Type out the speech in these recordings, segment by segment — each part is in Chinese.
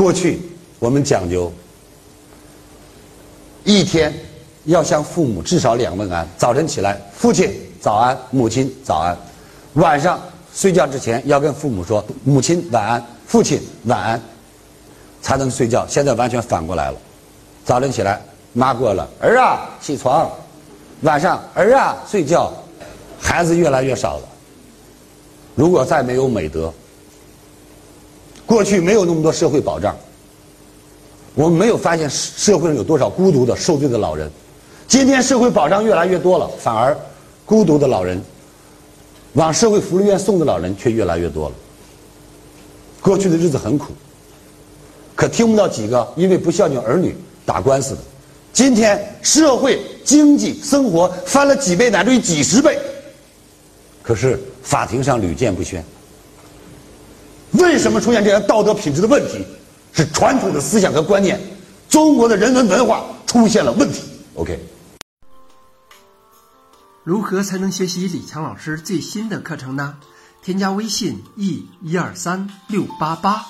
过去我们讲究一天要向父母至少两问安：早晨起来，父亲早安，母亲早安；晚上睡觉之前要跟父母说母亲晚安，父亲晚安，才能睡觉。现在完全反过来了，早晨起来，妈过了，儿啊起床；晚上儿啊睡觉，孩子越来越少了。如果再没有美德，过去没有那么多社会保障，我们没有发现社会上有多少孤独的受罪的老人。今天社会保障越来越多了，反而孤独的老人往社会福利院送的老人却越来越多了。过去的日子很苦，可听不到几个因为不孝敬儿女打官司的。今天社会经济生活翻了几倍乃至于几十倍，可是法庭上屡见不鲜。为什么出现这样道德品质的问题？是传统的思想和观念，中国的人文文化出现了问题。OK。如何才能学习李强老师最新的课程呢？添加微信 e 一二三六八八，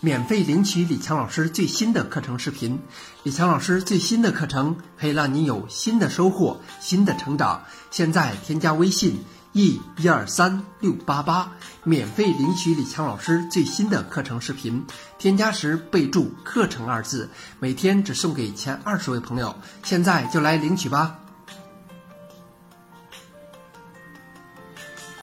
免费领取李强老师最新的课程视频。李强老师最新的课程可以让你有新的收获、新的成长。现在添加微信。E 一二三六八八，免费领取李强老师最新的课程视频。添加时备注“课程”二字，每天只送给前二十位朋友。现在就来领取吧。